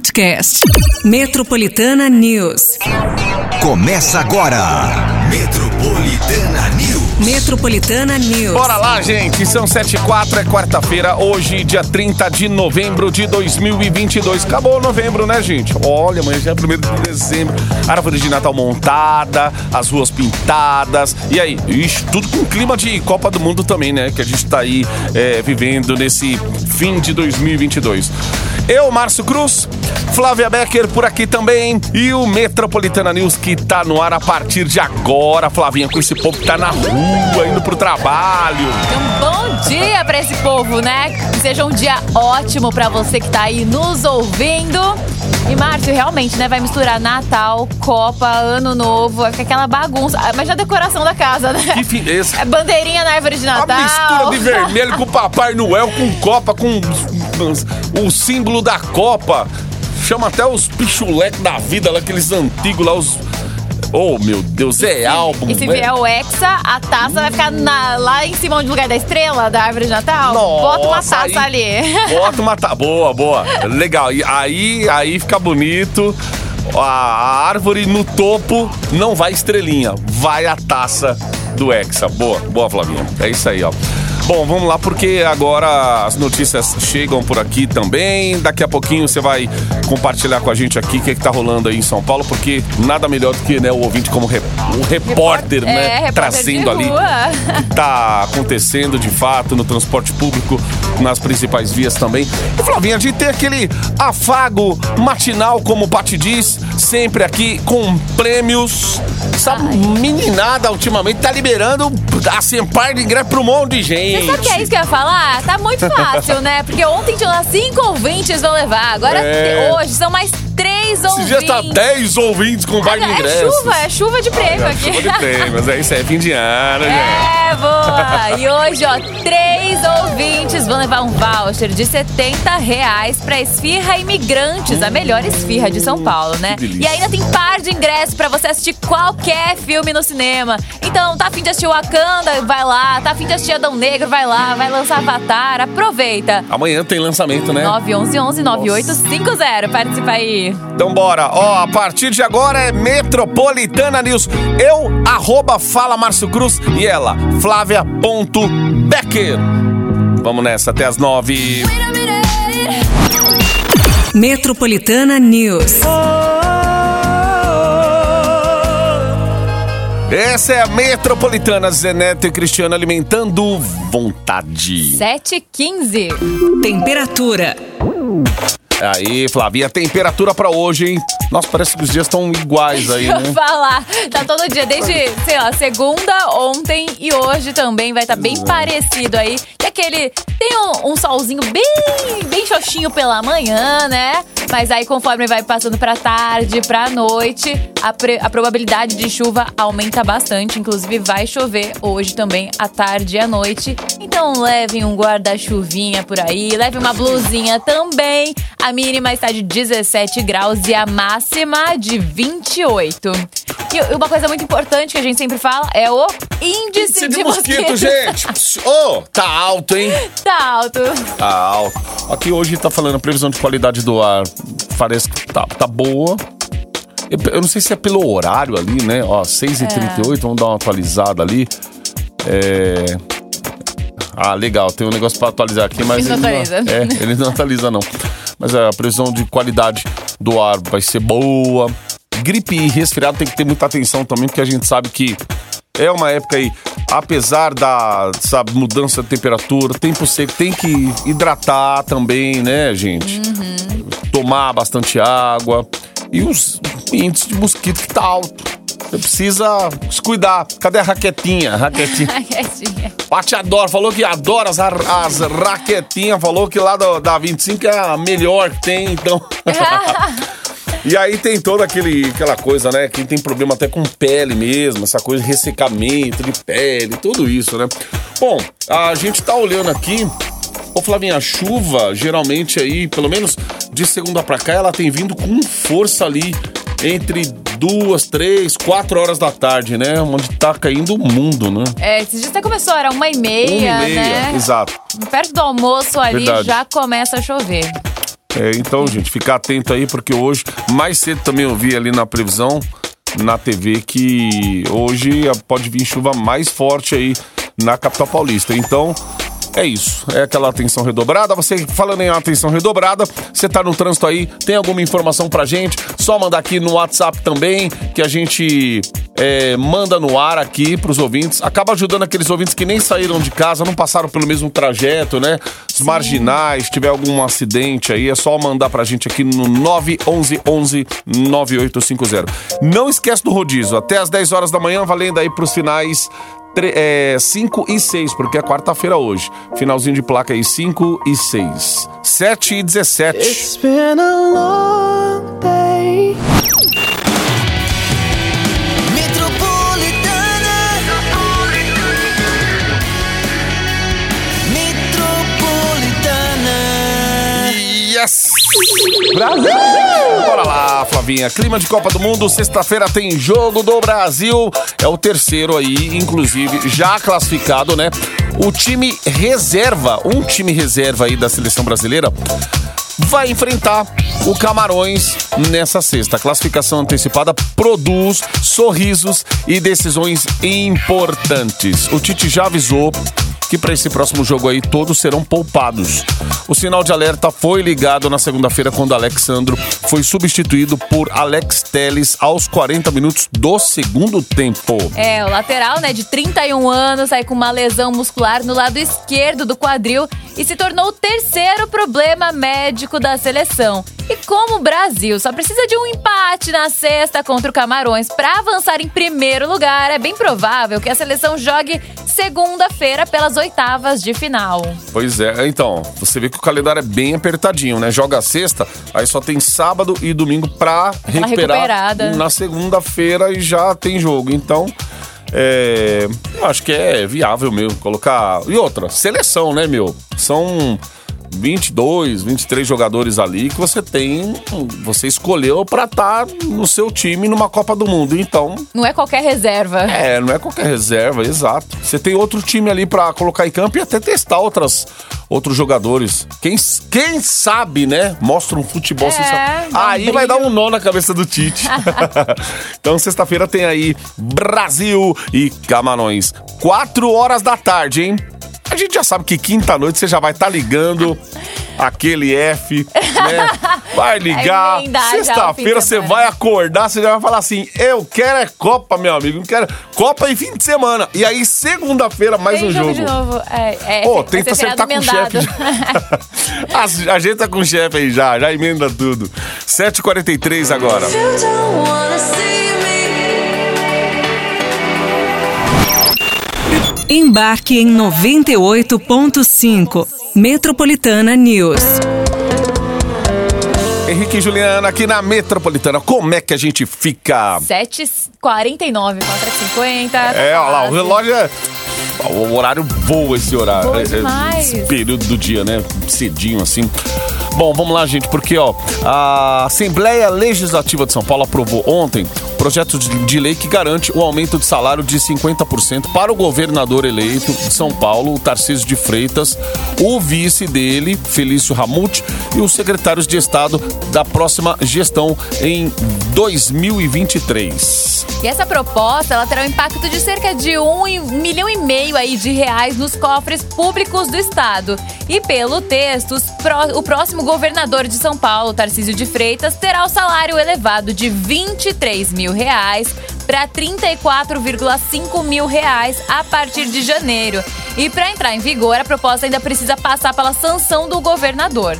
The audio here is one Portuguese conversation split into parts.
podcast. Metropolitana News. Começa agora. Metropolitana News. Metropolitana News. Bora lá, gente. São 7 e 4, é quarta-feira, hoje, dia 30 de novembro de 2022. Acabou novembro, né, gente? Olha, amanhã já é 1 de dezembro. Árvore de Natal montada, as ruas pintadas. E aí? Ixi, tudo com clima de Copa do Mundo também, né? Que a gente tá aí é, vivendo nesse fim de 2022. Eu, Márcio Cruz, Flávia Becker por aqui também e o Metropolitana News que tá no ar a partir de agora, Flavinha, com esse povo que tá na rua, indo pro trabalho. Um bom dia pra esse povo, né? Que seja um dia ótimo pra você que tá aí nos ouvindo. E Márcio, realmente, né? Vai misturar Natal, Copa, Ano Novo, vai ficar aquela bagunça. Ah, Mas a decoração da casa, né? Que esse? É bandeirinha na árvore de A Natal. mistura de vermelho com Papai Noel, com Copa, com o símbolo da Copa. Chama até os pichuleques da vida, lá, aqueles antigos lá, os. Oh, meu Deus, é álbum. E se né? vier o Hexa, a taça vai ficar na- lá em cima, onde lugar da estrela da árvore de Natal. Bota uma Nossa, taça aí- ali. Bota uma taça. Boa, boa. Legal. E aí, aí fica bonito. A, a árvore no topo não vai estrelinha, vai a taça do Hexa. Boa, boa, Flavinha. É isso aí, ó. Bom, vamos lá porque agora as notícias chegam por aqui também. Daqui a pouquinho você vai compartilhar com a gente aqui o que, é que tá rolando aí em São Paulo, porque nada melhor do que né, o ouvinte como o repórter, É, né? repórter trazendo ali o que tá acontecendo de fato no transporte público, nas principais vias também. E Flavinha, a gente tem aquele afago matinal, como o Pati diz, sempre aqui com prêmios. Essa meninada ultimamente tá liberando assim, par de ingresso pra um monte de gente. Você sabe que é isso que eu ia falar? Tá muito fácil, né? Porque ontem tinha lá cinco ouvintes vão levar. Agora, É. hoje, são mais três Esse ouvintes. dia tá 10 ouvintes com par de é ingressos. chuva, é chuva de prêmio É, aqui. chuva de prêmios, é isso aí, fim de ano, gente. É, boa! E hoje, ó, três ouvintes vão levar um voucher de 70 reais pra Esfirra Imigrantes, a melhor esfirra de São Paulo, né? E ainda tem par de ingressos pra você assistir qualquer filme no cinema. Então, tá afim de assistir Wakanda? Vai lá. Tá afim de assistir Adão Negro? Vai lá. Vai lançar Avatar? Aproveita. Amanhã tem lançamento, né? 911 9850. Participa aí. Então bora, ó, a partir de agora é Metropolitana News. Eu, arroba Fala Márcio Cruz e ela, Flávia.Becker. Vamos nessa, até as nove. Metropolitana News. Essa é a Metropolitana, Zeneto e Cristiano alimentando vontade. 7h15. Temperatura. Aí, Flavinha, temperatura pra hoje, hein? Nossa, parece que os dias estão iguais aí, Deixa eu né? falar. Tá todo dia, desde, sei lá, segunda, ontem e hoje também vai estar bem parecido aí. E aquele. Tem um, um solzinho bem, bem xoxinho pela manhã, né? Mas aí, conforme vai passando pra tarde, pra noite, a, pre- a probabilidade de chuva aumenta bastante. Inclusive, vai chover hoje também, à tarde e à noite. Então, levem um guarda-chuvinha por aí, leve uma blusinha também. A mínima está de 17 graus e a máxima de 28. E uma coisa muito importante que a gente sempre fala é o índice Índice de, de mosquito, gente! Ô, tá alto, hein? Tá alto. Tá alto. Aqui hoje tá falando a previsão de qualidade do ar. Parece que tá, tá boa. Eu, eu não sei se é pelo horário ali, né? Ó, 6h38, vamos dar uma atualizada ali. É. Ah, legal, tem um negócio pra atualizar aqui, mas. Ele não atualiza. É, ele não atualiza, não. Mas é, a previsão de qualidade do ar vai ser boa. Gripe e resfriado tem que ter muita atenção também, porque a gente sabe que é uma época aí, apesar da sabe, mudança de temperatura, tempo seco, tem que hidratar também, né, gente? Tomar bastante água. E os índices de mosquito que tá alto. Você precisa se cuidar. Cadê a raquetinha? Raquetinha. Quietinha. Pati adora, falou que adora as, as raquetinhas, falou que lá da, da 25 é a melhor que tem, então. e aí tem toda aquele, aquela coisa, né? Quem tem problema até com pele mesmo, essa coisa de ressecamento de pele, tudo isso, né? Bom, a gente tá olhando aqui. Ô Flavinha, a chuva, geralmente aí, pelo menos de segunda pra cá, ela tem vindo com força ali entre duas, três, quatro horas da tarde, né? Onde tá caindo o mundo, né? É, esses dias até começou, era uma e meia, Uma e meia, né? exato. Perto do almoço ali Verdade. já começa a chover. É, então, gente, ficar atento aí, porque hoje, mais cedo também eu vi ali na previsão, na TV, que hoje pode vir chuva mais forte aí na capital paulista. Então, é isso, é aquela atenção redobrada. Você falando em atenção redobrada, você tá no trânsito aí, tem alguma informação pra gente? Só mandar aqui no WhatsApp também, que a gente é, manda no ar aqui pros ouvintes. Acaba ajudando aqueles ouvintes que nem saíram de casa, não passaram pelo mesmo trajeto, né? Os marginais, se tiver algum acidente aí, é só mandar pra gente aqui no 911 9850. Não esquece do rodízio, até às 10 horas da manhã, valendo aí pros finais 5 e 6, porque é quarta-feira hoje. Finalzinho de placa aí, 5 e 6. 7 e 17. It's been a long day. Metropolitana. Yes! Brasil! Bora lá, Flavinha. Clima de Copa do Mundo, sexta-feira tem jogo do Brasil. É o terceiro aí, inclusive, já classificado, né? O time reserva, um time reserva aí da seleção brasileira, vai enfrentar o Camarões nessa sexta. A classificação antecipada produz sorrisos e decisões importantes. O Tite já avisou que para esse próximo jogo aí todos serão poupados. O sinal de alerta foi ligado na segunda-feira quando Alexandro foi substituído por Alex Teles aos 40 minutos do segundo tempo. É, o lateral, né, de 31 anos, aí com uma lesão muscular no lado esquerdo do quadril e se tornou o terceiro problema médico da seleção. E como o Brasil só precisa de um empate na sexta contra o Camarões para avançar em primeiro lugar, é bem provável que a seleção jogue segunda-feira pelas oitavas de final. Pois é, então, você vê que o calendário é bem apertadinho, né? Joga sexta, aí só tem sábado e domingo pra recuperar recuperada. na segunda-feira e já tem jogo. Então, é, eu acho que é viável mesmo colocar. E outra, seleção, né, meu? São 22, 23 jogadores ali que você tem, você escolheu pra estar no seu time numa Copa do Mundo. Então, Não é qualquer reserva. é, não é qualquer reserva, exato. Você tem outro time ali pra colocar em campo e até testar outras, outros jogadores. Quem, quem sabe, né? Mostra um futebol É, sensacional. um Aí vai dar brilho. um nó na cabeça do Tite. então, sexta-feira tem aí Brasil e Camarões. Quatro horas da tarde, hein? A gente já sabe que quinta-noite você já vai estar ligando aquele F, né? Vai ligar. De Sexta-feira você vai acordar, você já vai falar assim: eu quero é Copa, meu amigo. Não quero Copa e fim de semana. E aí, segunda-feira, mais Tem um jogo jogo. de novo. É, é, Pô, tenta ser acertar com o chefe. emendado. já. Ajeita com o chefe aí já, já emenda tudo. 7h43 agora. You don't wanna see me. Embarque em 98.5. Metropolitana News. Henrique e Juliana aqui na Metropolitana. Como é que a gente fica? 7h49, 4h50. É, olha lá, o relógio é. O horário voa esse horário. Voa é- é- demais. Esse período do dia, né? Cedinho assim. Bom, vamos lá, gente, porque ó, a Assembleia Legislativa de São Paulo aprovou ontem projeto de, lei que garante o aumento de salário de 50% para o governador eleito de São Paulo, o Tarcísio de Freitas, o vice dele, Felício Ramute, e os secretários de Estado da próxima gestão em 2023. E essa proposta, ela terá um impacto de cerca de um, milhão e meio aí de reais nos cofres públicos do estado. E pelo texto, pró- o próximo governador de São Paulo, Tarcísio de Freitas, terá o salário elevado de 23 mil reais para 34,5 mil reais a partir de janeiro. E para entrar em vigor, a proposta ainda precisa passar pela sanção do governador.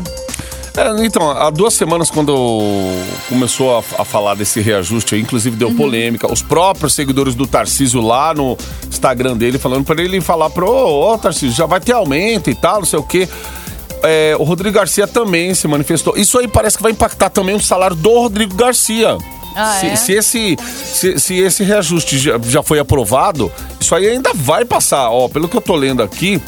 É, então, há duas semanas, quando começou a, a falar desse reajuste, inclusive deu polêmica, os próprios seguidores do Tarcísio lá no Instagram dele, falando pra ele falar pro, ô Tarcísio, já vai ter aumento e tal, não sei o quê. É, o Rodrigo Garcia também se manifestou. Isso aí parece que vai impactar também o salário do Rodrigo Garcia. Ah, se, é? se esse, se, se esse reajuste já, já foi aprovado, isso aí ainda vai passar. Ó, pelo que eu tô lendo aqui,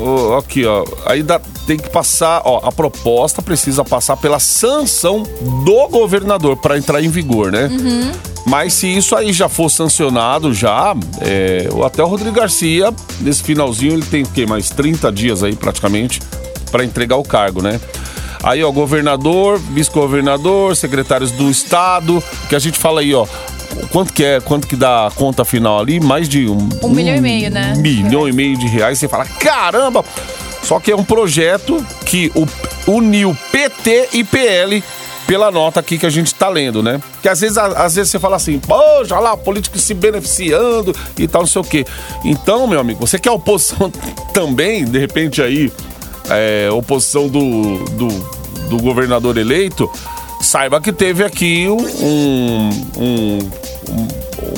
ó, aqui, ó. Dá- tem que passar, ó, a proposta precisa passar pela sanção do governador para entrar em vigor, né? Mas se isso aí já for sancionado já, é, até o Rodrigo Garcia, nesse finalzinho, ele tem o quê? Mais 30 dias aí praticamente para entregar o cargo, né? Aí, ó, governador, vice-governador, secretários do estado, que a gente fala aí, ó, quanto que é, quanto que dá a conta final ali? Mais de um, Um milhão e meio, né? Milhão e meio de reais. Você fala, caramba! Só que é um projeto que o, uniu PT e PL pela nota aqui que a gente tá lendo, né? Que às vezes, às vezes você fala assim, poxa lá, político se beneficiando e tal, não sei o quê. Então, meu amigo, você quer oposição também, de repente aí, é, oposição do, do, do governador eleito, saiba que teve aqui um, um, um-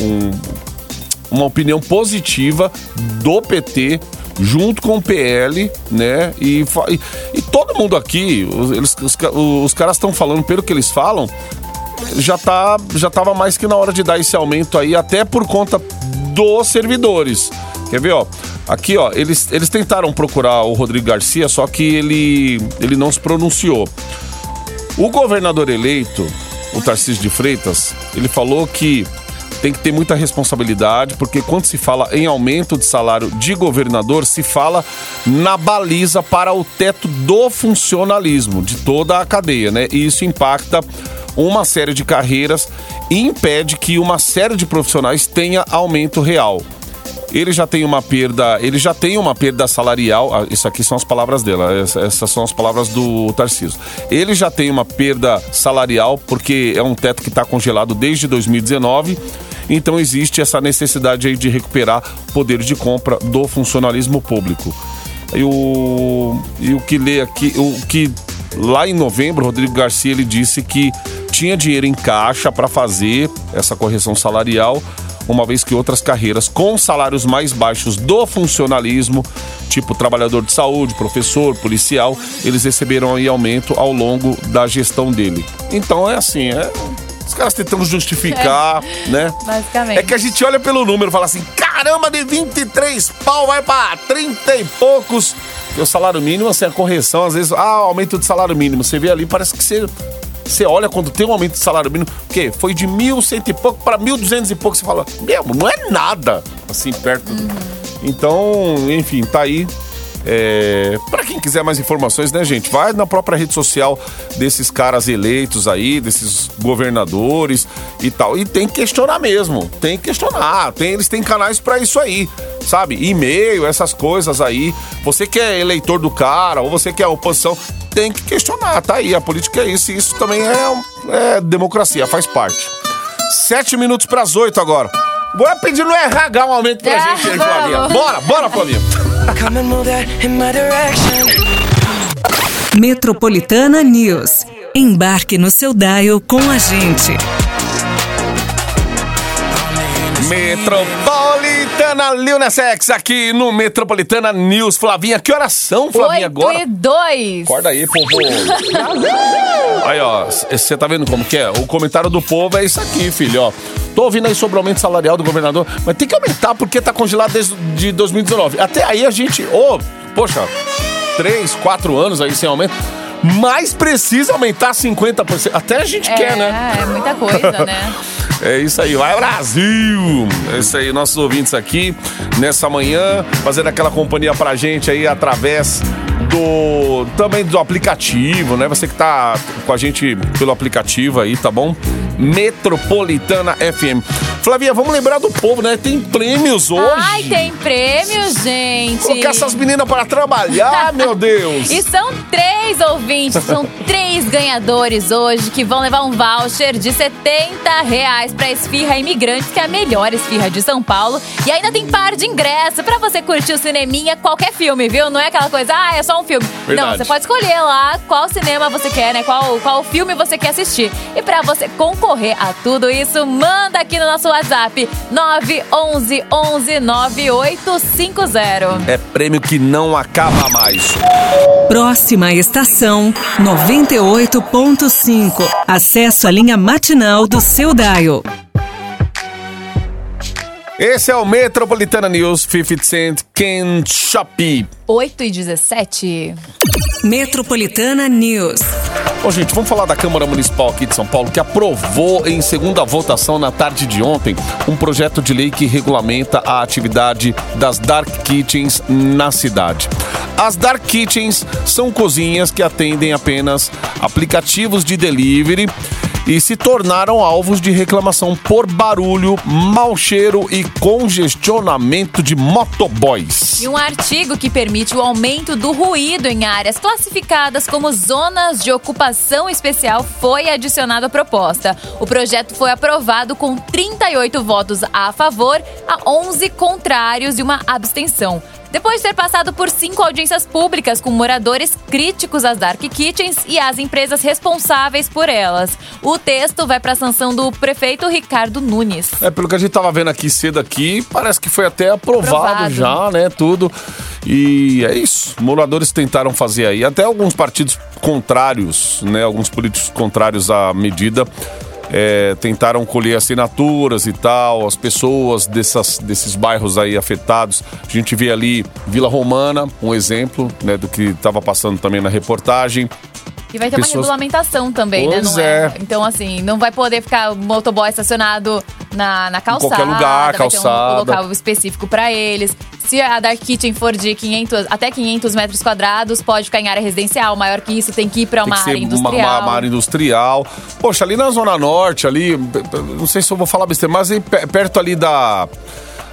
um- uma opinião positiva do PT junto com o PL, né? E, e, e todo mundo aqui, os, eles- os, os caras estão falando, pelo que eles falam, já tá já tava mais que na hora de dar esse aumento aí, até por conta dos servidores. Quer ver, ó? Aqui, ó, eles, eles tentaram procurar o Rodrigo Garcia, só que ele, ele não se pronunciou. O governador eleito, o Tarcísio de Freitas, ele falou que tem que ter muita responsabilidade, porque quando se fala em aumento de salário de governador, se fala na baliza para o teto do funcionalismo, de toda a cadeia, né? E isso impacta uma série de carreiras e impede que uma série de profissionais tenha aumento real ele já tem uma perda, ele já tem uma perda salarial. ah, Isso aqui são as palavras dela, essa- essas são as palavras do Tarcísio. Ele já tem uma perda salarial porque é um teto que está congelado desde 2019. Então existe essa necessidade aí de recuperar poder de compra do funcionalismo público. E o, e o que lê aqui, o que lá em novembro, Rodrigo Garcia ele disse que tinha dinheiro em caixa para fazer essa correção salarial, uma vez que outras carreiras com salários mais baixos do funcionalismo, tipo trabalhador de saúde, professor, policial, eles receberam aí aumento ao longo da gestão dele. Então é assim, é os caras tentando justificar, né? Basicamente. É que a gente olha pelo número e fala assim: caramba, de 23 pau vai pra 30 e poucos. Porque o salário mínimo, assim, a correção, às vezes, ah, aumento de salário mínimo. Você vê ali, parece que você. Você olha quando tem um aumento de salário mínimo, o quê? Foi de 1.100 e pouco para 1.200 e pouco. Você fala, meu, não é nada, assim, perto. Então, enfim, tá aí. É, para quem quiser mais informações, né, gente? Vai na própria rede social desses caras eleitos aí, desses governadores e tal. E tem que questionar mesmo. Tem que questionar. Tem, eles têm canais para isso aí, sabe? E-mail, essas coisas aí. Você que é eleitor do cara, ou você que é oposição, tem que questionar. Tá aí. A política é isso. E isso também é, é democracia, faz parte. Sete minutos para as oito agora. Bora pedir no RH um aumento pra Ah, gente aí. Flavinha. Bora, bora, Flavinha. Come and move that in my direction. Metropolitana News. Embarque no seu dial com a gente. Metropolitana Lilnesex aqui no Metropolitana News. Flavinha, que horas são, Flavinha, Oito agora? e dois. Acorda aí, povo. aí, ó, você tá vendo como que é? O comentário do povo é isso aqui, filho, ó. Tô ouvindo aí sobre o aumento salarial do governador, mas tem que aumentar porque tá congelado desde de 2019. Até aí a gente, ô, poxa, três, quatro anos aí sem aumento, mas precisa aumentar 50%. Até a gente É, quer, né? é muita coisa, né? É isso aí, vai Brasil! É isso aí, nossos ouvintes aqui nessa manhã, fazendo aquela companhia pra gente aí através do também do aplicativo, né? Você que tá com a gente pelo aplicativo aí, tá bom? Metropolitana FM. Flavinha, vamos lembrar do povo, né? Tem prêmios hoje. Ai, tem prêmio, gente. Colocar essas meninas para trabalhar, meu Deus! E são três ouvintes, são três ganhadores hoje que vão levar um voucher de 70 reais pra Esfirra Imigrantes, que é a melhor esfirra de São Paulo. E ainda tem par de ingresso pra você curtir o cineminha, qualquer filme, viu? Não é aquela coisa, ah, é só um filme. Verdade. Não, você pode escolher lá qual cinema você quer, né? Qual, qual filme você quer assistir. E pra você concorrer a tudo isso, manda aqui no nosso WhatsApp 911 11 9850. É prêmio que não acaba mais. Próxima estação 98.5. Acesso à linha matinal do seu dial. Esse é o Metropolitana News 50 Cent Can Shopee. 8 e 17. Metropolitana News. Bom, gente, vamos falar da Câmara Municipal aqui de São Paulo, que aprovou em segunda votação na tarde de ontem um projeto de lei que regulamenta a atividade das Dark Kitchens na cidade. As Dark Kitchens são cozinhas que atendem apenas aplicativos de delivery e se tornaram alvos de reclamação por barulho, mau cheiro e congestionamento de motoboys. E um artigo que permite o aumento do ruído em áreas classificadas como zonas de ocupação especial foi adicionado à proposta. O projeto foi aprovado com 38 votos a favor, a 11 contrários e uma abstenção. Depois de ter passado por cinco audiências públicas com moradores críticos às Dark Kitchens e às empresas responsáveis por elas, o texto vai para a sanção do prefeito Ricardo Nunes. É, pelo que a gente tava vendo aqui cedo aqui, parece que foi até aprovado, Aprovado. já, né, tudo. E é isso, moradores tentaram fazer aí, até alguns partidos contrários, né, alguns políticos contrários à medida, é, tentaram colher assinaturas e tal, as pessoas dessas, desses bairros aí afetados. A gente vê ali Vila Romana, um exemplo, né, do que estava passando também na reportagem. E vai ter uma Pessoas- regulamentação também, né? Pois Não é. Então, assim, não vai poder ficar o motoboy estacionado na, na calçada. qualquer lugar, vai ter um- calçada. local específico para eles. Se a Dark Kitchen for de 500, até 500 metros quadrados, pode ficar em área residencial. Maior que isso, tem que ir para uma área ser uma, industrial. uma área industrial. Poxa, ali na Zona Norte, ali, não sei se eu vou falar besteira, mas aí perto ali da,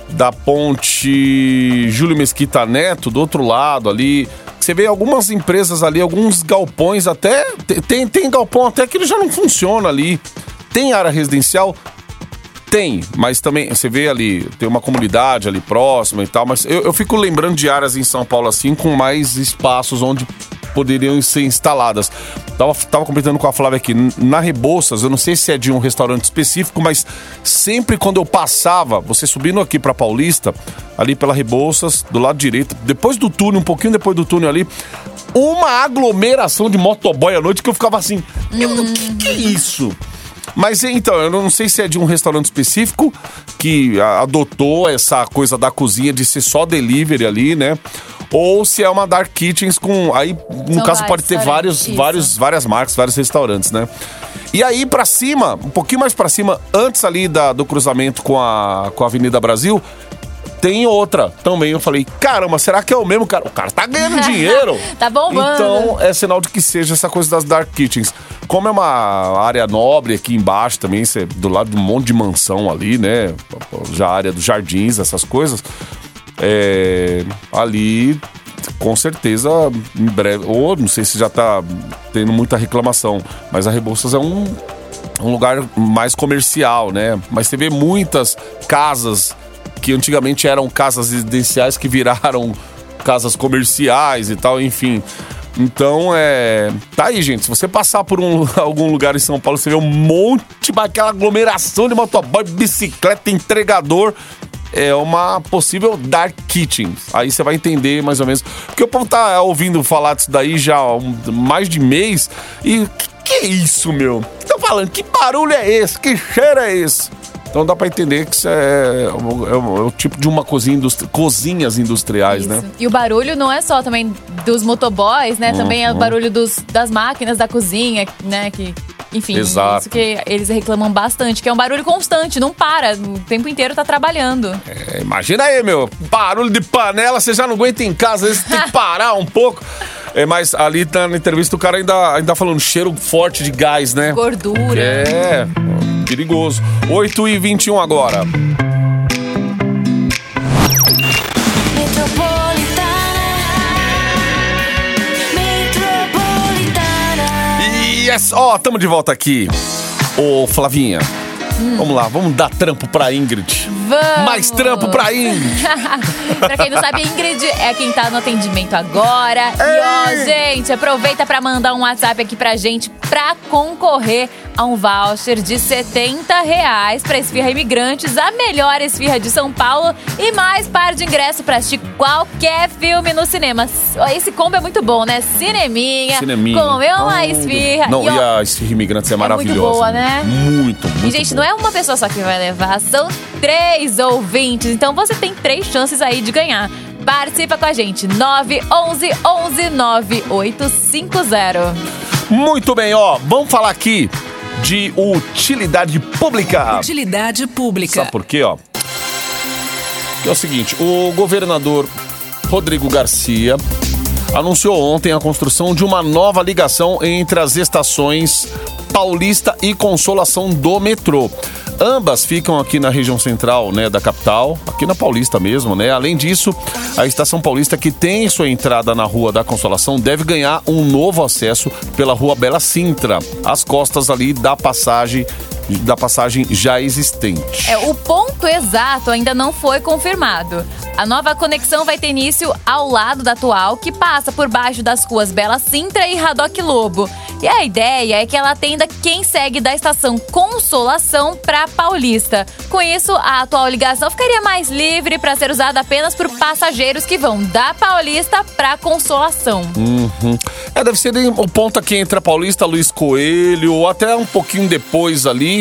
da ponte Júlio Mesquita Neto, do outro lado ali. Você vê algumas empresas ali, alguns galpões até. te- Tem, tem galpão até que ele já não funciona ali. Tem área residencial? Tem, mas também você vê ali, tem uma comunidade ali próxima e tal, mas eu, eu fico lembrando de áreas em São Paulo assim, com mais espaços onde poderiam ser instaladas. Tava, tava comentando com a Flávia aqui, na Rebouças, eu não sei se é de um restaurante específico, mas sempre quando eu passava, você subindo aqui pra Paulista, ali pela Rebouças, do lado direito, depois do túnel, um pouquinho depois do túnel ali, uma aglomeração de motoboy à noite que eu ficava assim, meu, o que, que é isso? Mas então, eu não sei se é de um restaurante específico que adotou essa coisa da cozinha de ser só delivery ali, né? Ou se é uma dark kitchens com aí no São caso pode ter vários, vários várias marcas, vários restaurantes, né? E aí pra cima, um pouquinho mais pra cima, antes ali da, do cruzamento com a com a Avenida Brasil, tem outra também. Eu falei, caramba, será que é o mesmo cara? O cara tá ganhando dinheiro. Tá bombando. Então, é sinal de que seja essa coisa das dark kitchens. Como é uma área nobre aqui embaixo também, do lado de um monte de mansão ali, né? Já a área dos jardins, essas coisas. É, ali, com certeza, em breve. Ou não sei se já tá tendo muita reclamação, mas a Rebouças é um, um lugar mais comercial, né? Mas você vê muitas casas que antigamente eram casas residenciais que viraram casas comerciais e tal, enfim. Então, é. Tá aí, gente. Se você passar por um- algum lugar em São Paulo, você vê um monte, aquela aglomeração de motoboy, bicicleta, entregador. É uma possível dark kitchen. Aí você vai entender mais ou menos. Porque o povo tá ouvindo falar disso daí já há mais de mês. E que, que é isso, meu? Tô falando, que barulho é esse? Que cheiro é esse? Então dá pra entender que isso é, o- é o, é o tipo de uma cozinha industri cozinhas industriais, né? Isso. E o barulho não é só também dos motoboys, né? Também é o Uhum. barulho dos, das máquinas da cozinha, né? Que, enfim, Exato. isso que eles reclamam bastante, que é um barulho constante, não para, o tempo inteiro tá trabalhando. É, imagina aí, meu, barulho de panela, você já não aguenta em casa, às vezes tem que parar um pouco. É, mas ali tá, na entrevista o cara ainda, ainda falando cheiro forte de gás, né? Gordura. É, perigoso. 8 e 21 agora. Yes, ó, tamo de volta aqui. Ô, Flavinha, vamos lá, vamos dar trampo pra Ingrid. Vamos! Mais trampo pra Ingrid. pra quem não sabe, Ingrid é quem tá no atendimento agora. E ó, gente, aproveita pra mandar um WhatsApp aqui pra gente pra concorrer a um voucher de 70 reais pra Esfirra Imigrantes, a melhor esfirra de São Paulo e mais par de ingresso pra assistir qualquer filme no cinema. Esse combo é muito bom, né? Cineminha, Cineminha. comer uma esfirra. Não, e, ó, e a Esfirra Imigrantes é muito maravilhosa. boa, né? Muito, muito E, gente, boa. não é uma pessoa só que vai levar, são três ouvintes. Então você tem três chances aí de ganhar. Participa com a gente, 911 11 9850. Muito bem, ó. Vamos falar aqui de utilidade pública. Utilidade pública. Sabe por quê, ó? Que é o seguinte, o governador Rodrigo Garcia anunciou ontem a construção de uma nova ligação entre as estações Paulista e Consolação do metrô. Ambas ficam aqui na região central, né, da capital, aqui na Paulista mesmo, né? Além disso, a estação Paulista que tem sua entrada na Rua da Consolação deve ganhar um novo acesso pela Rua Bela Sintra, às costas ali da passagem da passagem já existente. É, o ponto exato ainda não foi confirmado. A nova conexão vai ter início ao lado da atual, que passa por baixo das ruas Bela Sintra e Radoc Lobo. E a ideia é que ela atenda quem segue da estação Consolação para Paulista. Com isso, a atual ligação ficaria mais livre para ser usada apenas por passageiros que vão da Paulista para Consolação. Uhum. É, deve ser o ponto aqui entre a Paulista, Luiz Coelho, ou até um pouquinho depois ali.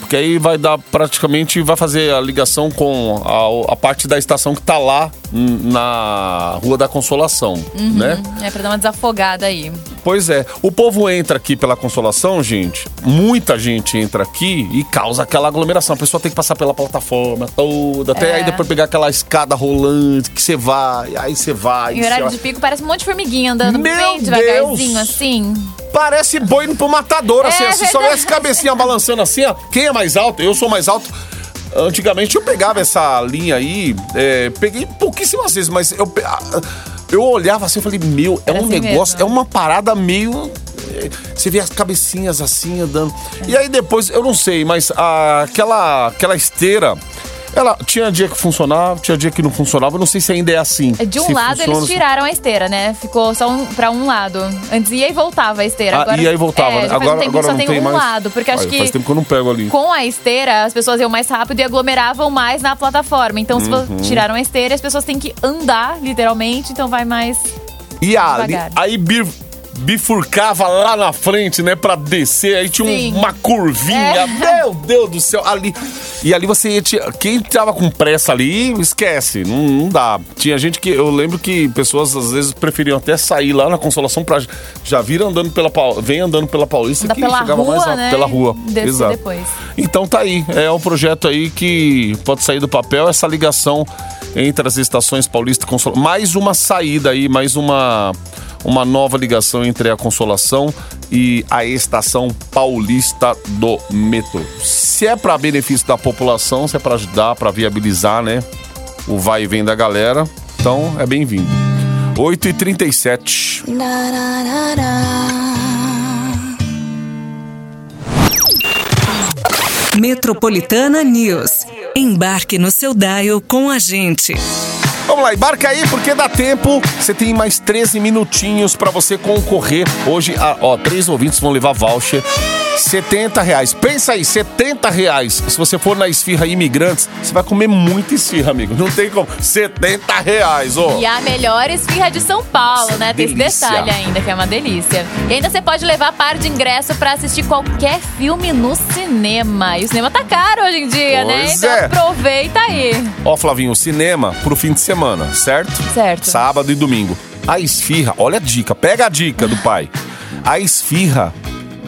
Porque aí vai dar praticamente, vai fazer a ligação com a, a parte da estação que tá lá na Rua da Consolação, né? É pra dar uma desafogada aí. Pois é. O povo entra aqui pela Consolação, gente. Muita gente entra aqui e causa aquela aglomeração. A pessoa tem que passar pela plataforma toda, até É. aí depois pegar aquela escada rolante que você vai, aí você vai. Em horário de pico parece um monte de formiguinha andando Meu bem devagarzinho Deus! assim. Parece boi indo pro matador, assim. É Se só verdade. essa cabecinha balançando assim, ó. Quem é mais alto? Eu sou mais alto. Antigamente eu pegava essa linha aí, é, peguei pouquíssimas vezes, mas eu, eu olhava assim e falei, meu, é Era um assim negócio, mesmo. é uma parada meio. é, Você vê as cabecinhas assim andando. E aí depois, eu não sei, mas a- aquela, aquela esteira. Ela tinha dia que funcionava, tinha dia que não funcionava. Não sei se ainda é assim. De um se lado funciona, eles se- tiraram a esteira, né? Ficou só um, pra um lado. Antes ia e voltava a esteira. Ah, agora, e aí voltava, é, né? Agora, um tempo agora que só não tem, tem um mais. lado. Porque acho que Faz tempo que eu não pego ali. com a esteira as pessoas iam mais rápido e aglomeravam mais na plataforma. Então, se Uhum. vo- tiraram a esteira, as pessoas têm que andar, literalmente. Então vai mais. E ali, aí bir- bifurcava lá na frente, né, pra descer. Aí tinha Sim. uma curvinha. É. Meu Deus do céu, ali. E ali você ia. te- Quem tava com pressa ali, esquece. Não, não dá. Tinha gente que. Eu lembro que pessoas às vezes preferiam até sair lá na consolação pra já vir andando pela. Vem andando pela Paulista Andar que pela chegava rua, mais rápido. né, Pela rua. Exato. depois. Então tá aí. É um projeto aí que pode sair do papel, essa ligação entre as estações Paulista e Consolação. Mais uma saída aí, mais uma, uma nova ligação entre a Consolação e a estação Paulista do metrô. Se é para benefício da população, se é para ajudar, para viabilizar, né? O vai e vem da galera, então é bem-vindo. 8h37. Metropolitana News. Embarque no seu dial com a gente. Vamos lá, embarca aí porque dá tempo. Você tem mais 13 minutinhos pra você concorrer. Hoje, ó, três ouvintes vão levar voucher. 70 reais. Pensa aí, 70 reais. Se você for na esfirra imigrantes, você vai comer muita esfirra, amigo. Não tem como. 70 reais, ó. E a melhor esfirra de São Paulo, né? Tem esse Delícia. detalhe ainda, que é uma delícia. E ainda você pode levar par de ingresso pra assistir qualquer filme no cinema. E o cinema tá caro hoje em dia, né? Pois Então é. aproveita aí. Ó, Flavinho, cinema pro fim de semana, certo? Certo. Sábado e domingo. A esfirra, olha a dica, pega a dica do pai. A esfirra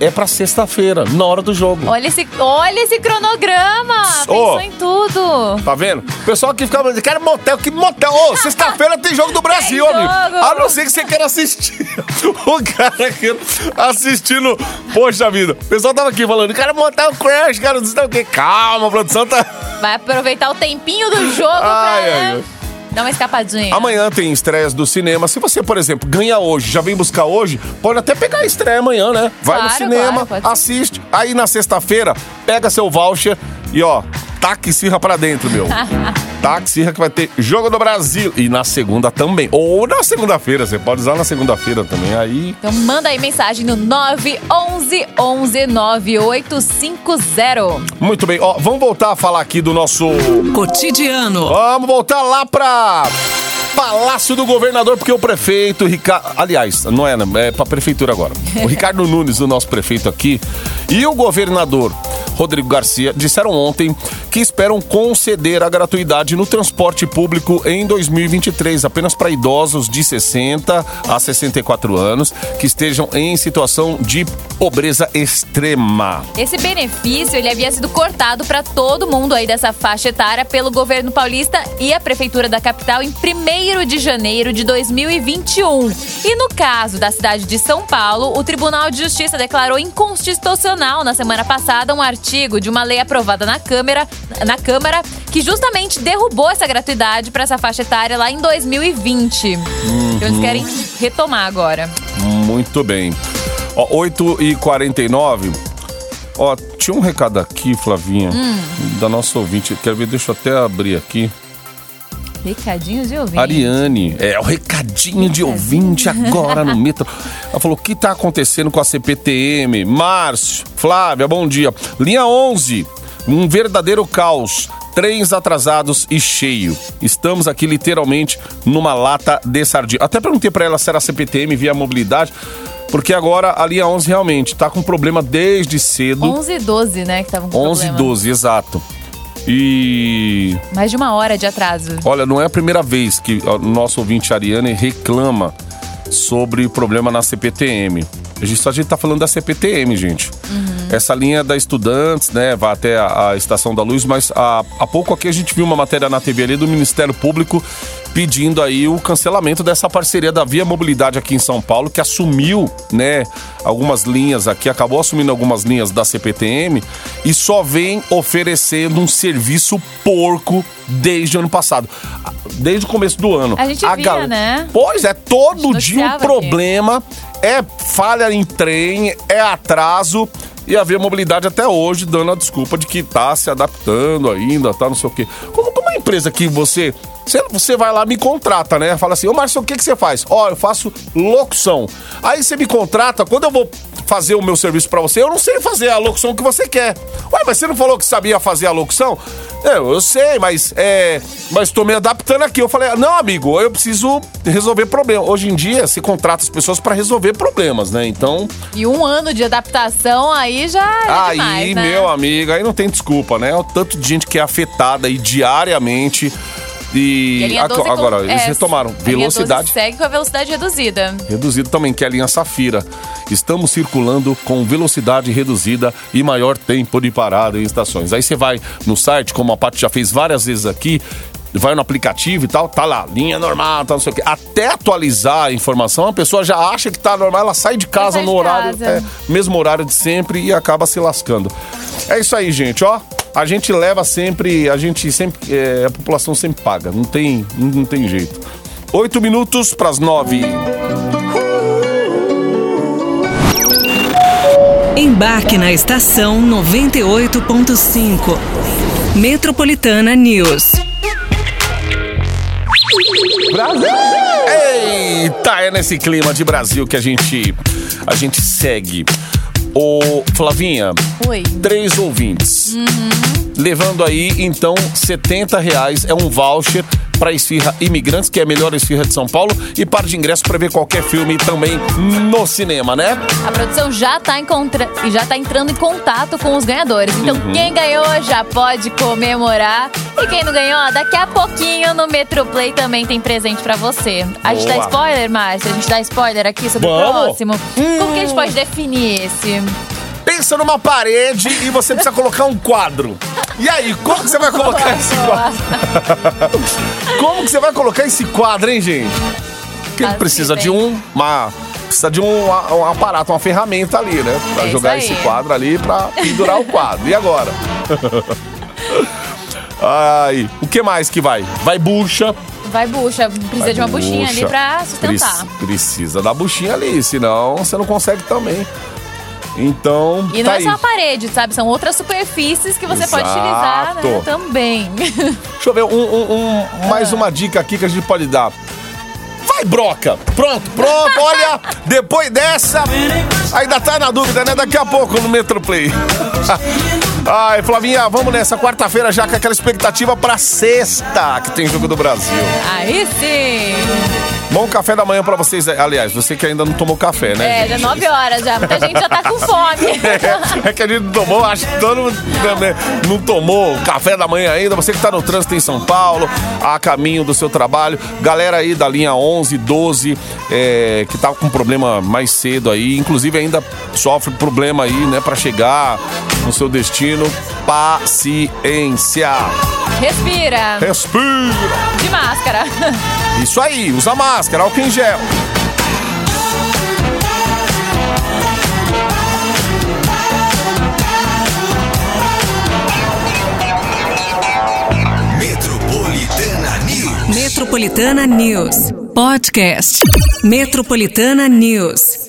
é pra sexta-feira, na hora do jogo. Olha esse, olha esse cronograma. Pensou em tudo. Tá vendo? O pessoal que fica falando, quero motel, que motel? Ô, sexta-feira tem jogo do Brasil, amigo. A não ser que você queira assistir. O cara aqui assistindo. Poxa vida. O pessoal tava aqui falando, quero o Crash, cara, não sei o quê. Calma, a produção tá. Vai aproveitar o tempinho do jogo Ai, pra ai, né, ai. Dar uma escapadinha. Amanhã tem estreias do cinema. Se você, por exemplo, ganha hoje, já vem buscar hoje, pode até pegar a estreia amanhã, né? Vai no Claro, cinema, claro, assiste. Aí na sexta-feira, pega seu voucher e ó, taque esfirra pra dentro, meu. taque esfirra que vai ter Jogo do Brasil. E na segunda também. Ou na segunda-feira, você pode usar na segunda-feira também. Aí. Então manda aí mensagem no 911 11 9850. Muito bem. Ó, vamos voltar a falar aqui do nosso. Cotidiano. Vamos voltar lá pra. Palácio do Governador, porque o prefeito Ricardo. Aliás, não é? É pra prefeitura agora. O Ricardo Nunes, o nosso prefeito aqui, e o governador Rodrigo Garcia disseram ontem que esperam conceder a gratuidade no transporte público em 2023, apenas para idosos de 60 a 64 anos que estejam em situação de pobreza extrema. Esse benefício ele havia sido cortado para todo mundo aí dessa faixa etária pelo governo paulista e a prefeitura da capital em 1 de janeiro de 2021. E no caso da cidade de São Paulo, o Tribunal de Justiça declarou inconstitucional na semana passada um artigo de uma lei aprovada na Câmara, na Câmara que justamente derrubou essa gratuidade para essa faixa etária lá em 2020. Então eles querem retomar agora. Muito bem. Ó, 8 e 49 Ó, tinha um recado aqui, Flavinha, da nossa ouvinte. Quero ver, deixa eu até abrir aqui. Recadinho de ouvinte. Ariane, é o recadinho de ouvinte agora no metro. Ela falou: o que tá acontecendo com a CPTM? Márcio, Flávia, bom dia. Linha 11, um verdadeiro caos. Trens atrasados e cheio. Estamos aqui literalmente numa lata de sardinha. Até perguntei pra ela se era CPTM via mobilidade, porque agora a linha 11 realmente tá com problema desde cedo. 11 e 12, né, que estavam com 11 e problema. 12, exato. E Mais de uma hora de atraso. Olha, não é a primeira vez que o nosso ouvinte Ariane reclama sobre problema na CPTM. A gente, a gente tá falando da CPTM, gente. Essa linha da Estudantes, né, vai até a, a Estação da Luz, mas há, há pouco aqui a gente viu uma matéria na TV ali do Ministério Público pedindo aí o cancelamento dessa parceria da Via Mobilidade aqui em São Paulo, que assumiu, né, algumas linhas aqui, acabou assumindo algumas linhas da CPTM e só vem oferecendo um serviço porco desde o ano passado. Desde o começo do ano. A gente via, né? Pois é, todo dia um noticiava aqui. problema. É falha em trem, é atraso. E a Via Mobilidade até hoje dando a desculpa de que tá se adaptando ainda, tá não sei o quê. Como uma empresa que você. Você, vai lá, me contrata, né? Fala assim, ô Márcio, o que, que você faz? Ó, eu faço locução. Aí você me contrata, quando eu vou fazer o meu serviço pra você, eu não sei fazer a locução que você quer. Ué, mas você não falou que sabia fazer a locução? É, eu sei, mas é. Mas tô me adaptando aqui. Eu falei, não, amigo, eu preciso resolver problema. Hoje em dia, se contrata as pessoas pra resolver problemas, né? Então. E um ano de adaptação aí já é Aí, demais, né? meu amigo, aí não tem desculpa, né? O tanto de gente que é afetada aí diariamente. E a aco- 12 com- agora, eles é, retomaram. a linha 12 Velocidade segue com a velocidade reduzida. reduzido também, que é a linha Safira. Estamos circulando com velocidade reduzida e maior tempo de parada em estações. Aí você vai no site, como a Paty já fez várias vezes aqui, vai no aplicativo e tal, tá lá, linha normal, tá não sei o quê. Até atualizar a informação, a pessoa já acha que tá normal, ela sai de casa sai no de horário, casa. é, mesmo horário de sempre e acaba se lascando. É isso aí, gente, ó. A gente leva sempre, a gente sempre, é, a população sempre paga, não tem, não tem jeito. Oito minutos pras nove. Embarque na estação 98.5. Metropolitana News. Eita, é nesse clima de Brasil que a gente a gente segue. Ô, Flavinha, Oi. três ouvintes. Levando aí, então, 70 reais é um voucher para esfirra Imigrantes, que é a melhor esfirra de São Paulo, e par de ingresso para ver qualquer filme também no cinema, né? A produção já tá, encontra... e já tá entrando em contato com os ganhadores. Então, Uhum. quem ganhou já pode comemorar. E quem não ganhou, ó, daqui a pouquinho no Metroplay também tem presente pra você. A gente dá Boa. spoiler, Márcio? A gente dá spoiler aqui sobre Vamos. o próximo? Como que a gente pode definir esse? Pensa numa parede e você precisa colocar um quadro. E aí, como que você vai colocar esse quadro? Como que você vai colocar esse quadro, hein, gente? Porque Assim precisa de um, uma, precisa de um, um aparato, uma ferramenta ali, né? Pra É jogar esse quadro ali pra pendurar o quadro. E agora? Ai, o que mais que vai? Vai bucha. Vai bucha, precisa vai de uma buchinha ali bucha. pra sustentar. Prec- Precisa da buchinha ali, senão você não consegue também. Então, E não tá é aí. só a parede, sabe? São outras superfícies que você pode utilizar né, Exato. também. Deixa eu ver, um, um- um- mais uma dica aqui que a gente pode dar. Vai, broca! Pronto, pronto, olha! Depois dessa, ainda tá na dúvida, né? Daqui a pouco no Metroplay. Ai, Flavinha, vamos nessa quarta-feira já com aquela expectativa pra sexta, que tem Jogo do Brasil. Aí sim. Bom café da manhã pra vocês. Aliás, você que ainda não tomou café, né? É, já? 9 horas já. Muita gente já tá com fome. É, é que a gente não tomou, acho que todo mundo né, não tomou café da manhã ainda. Você que tá no trânsito em São Paulo, a caminho do seu trabalho. Galera aí da linha 11, 12, é, que tá com problema mais cedo aí. Inclusive ainda sofre problema aí, né, pra chegar no seu destino. Paciência. Respira. Respira. De máscara. Isso aí, usa máscara, álcool em gel. Metropolitana News. Metropolitana News. Podcast. Metropolitana News.